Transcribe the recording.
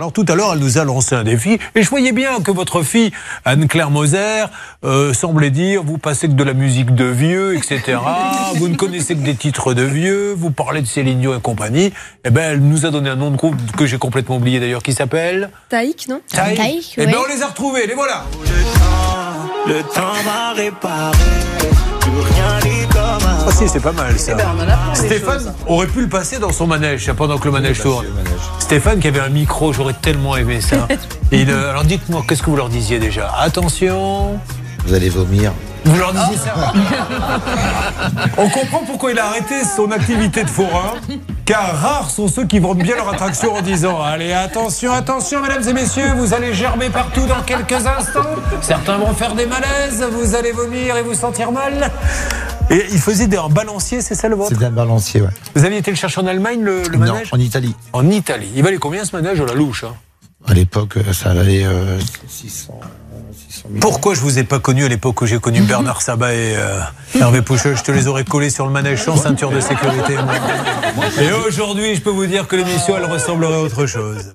Alors tout à l'heure, elle nous a lancé un défi et je voyais bien que votre fille, Anne-Claire Moser, euh, semblait dire vous passez que de la musique de vieux, etc. vous ne connaissez que des titres de vieux, vous parlez de Céline Dion et compagnie. Eh ben, elle nous a donné un nom de groupe que j'ai complètement oublié d'ailleurs qui s'appelle Taïk, non Taïk. Taïk, Eh ben, on les a retrouvés, les voilà. Le temps va réparer, plus rien n'est comme avant. Ah si, c'est pas mal ça. Eh ben, Stéphane choses. aurait pu le passer dans son manège pendant que le manège tourne. Stéphane qui avait un micro, j'aurais tellement aimé ça. Et euh, alors dites-moi, qu'est-ce que vous leur disiez déjà? Attention, Vous allez vomir. vous leur disiez ça? On comprend pourquoi il a arrêté son activité de forain, car rares sont ceux qui vendent bien leur attraction en disant Allez, attention, attention, mesdames et messieurs, vous allez germer partout dans quelques instants. Certains vont faire des malaises, vous allez vomir et vous sentir mal. Et il faisait des balanciers, c'est ça le vôtre C'est un balancier, ouais. Vous aviez été le chercher en Allemagne, le, le non, manège en Italie. En Italie. Il valait combien ce manège à la louche hein À l'époque, euh, ça valait euh, 600, 600 000. Pourquoi je vous ai pas connu à l'époque où j'ai connu Bernard Sabat et euh, Hervé Poucheux? Je te les aurais collés sur le manège sans ceinture de sécurité. moi. Et aujourd'hui, je peux vous dire que l'émission, elle ressemblerait à autre chose.